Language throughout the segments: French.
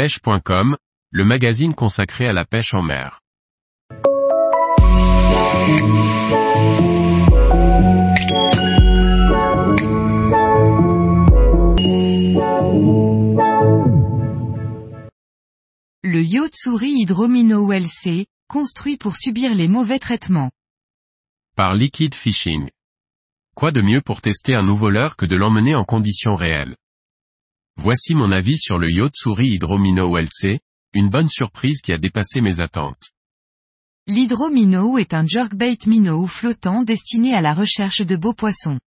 pêche.com, le magazine consacré à la pêche en mer. Le Yotsuri Hydromino ULC, construit pour subir les mauvais traitements. Par Liquid Fishing. Quoi de mieux pour tester un nouveau leurre que de l'emmener en conditions réelles? Voici mon avis sur le Yotsuri Hydromino ULC, une bonne surprise qui a dépassé mes attentes. L'hydromino est un jerkbait minnow flottant destiné à la recherche de beaux poissons.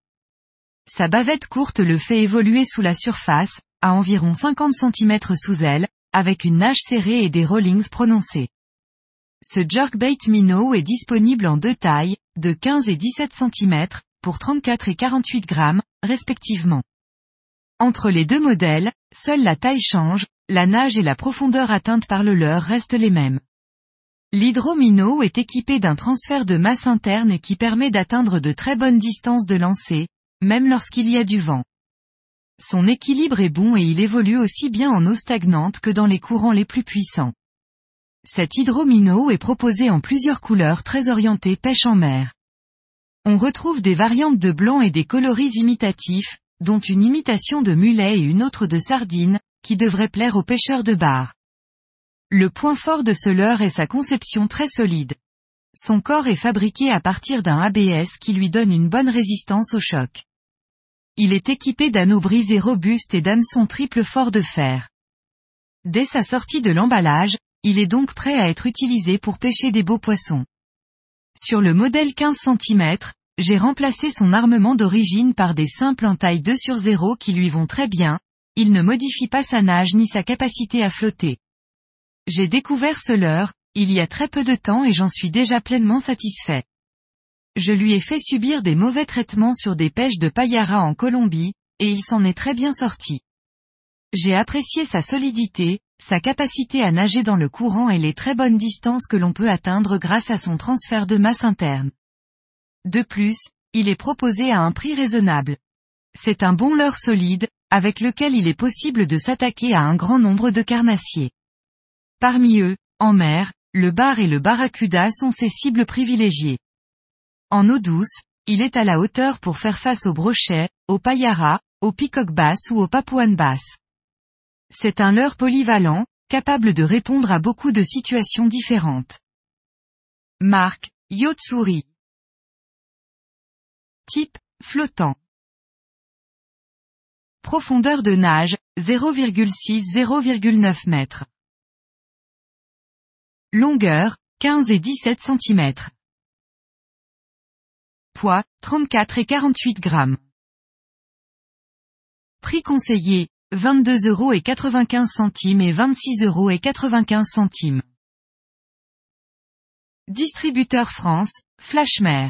Sa bavette courte le fait évoluer sous la surface, à environ 50 cm sous elle, avec une nage serrée et des rollings prononcés. Ce jerkbait minnow est disponible en deux tailles, de 15 et 17 cm, pour 34 et 48 grammes, respectivement. Entre les deux modèles, seule la taille change, la nage et la profondeur atteinte par le leurre restent les mêmes. L'hydromino est équipé d'un transfert de masse interne qui permet d'atteindre de très bonnes distances de lancer, même lorsqu'il y a du vent. Son équilibre est bon et il évolue aussi bien en eau stagnante que dans les courants les plus puissants. Cet hydromino est proposé en plusieurs couleurs très orientées pêche en mer. On retrouve des variantes de blanc et des coloris imitatifs, dont une imitation de mulet et une autre de sardine, qui devrait plaire aux pêcheurs de bar. Le point fort de ce leurre est sa conception très solide. Son corps est fabriqué à partir d'un ABS qui lui donne une bonne résistance au choc. Il est équipé d'anneaux brisés robustes et d'hameçons triple fort de fer. Dès sa sortie de l'emballage, il est donc prêt à être utilisé pour pêcher des beaux poissons. Sur le modèle 15 cm, j'ai remplacé son armement d'origine par des simples en taille 2 sur 0 qui lui vont très bien, il ne modifie pas sa nage ni sa capacité à flotter. J'ai découvert ce leurre, il y a très peu de temps et j'en suis déjà pleinement satisfait. Je lui ai fait subir des mauvais traitements sur des pêches de payara en Colombie, et il s'en est très bien sorti. J'ai apprécié sa solidité, sa capacité à nager dans le courant et les très bonnes distances que l'on peut atteindre grâce à son transfert de masse interne. De plus, il est proposé à un prix raisonnable. C'est un bon leurre solide, avec lequel il est possible de s'attaquer à un grand nombre de carnassiers. Parmi eux, en mer, le bar et le barracuda sont ses cibles privilégiées. En eau douce, il est à la hauteur pour faire face au brochet, au payara, au peacock bass ou au papouane bass. C'est un leurre polyvalent, capable de répondre à beaucoup de situations différentes. Marque, Yotsuri. Type, flottant. Profondeur de nage, 0,6-0,9 mètres. Longueur, 15 et 17 cm. Poids, 34 et 48 grammes. Prix conseillé, 22 euros et 95 centimes et 26 euros et 95 centimes. Distributeur France, Flashmer.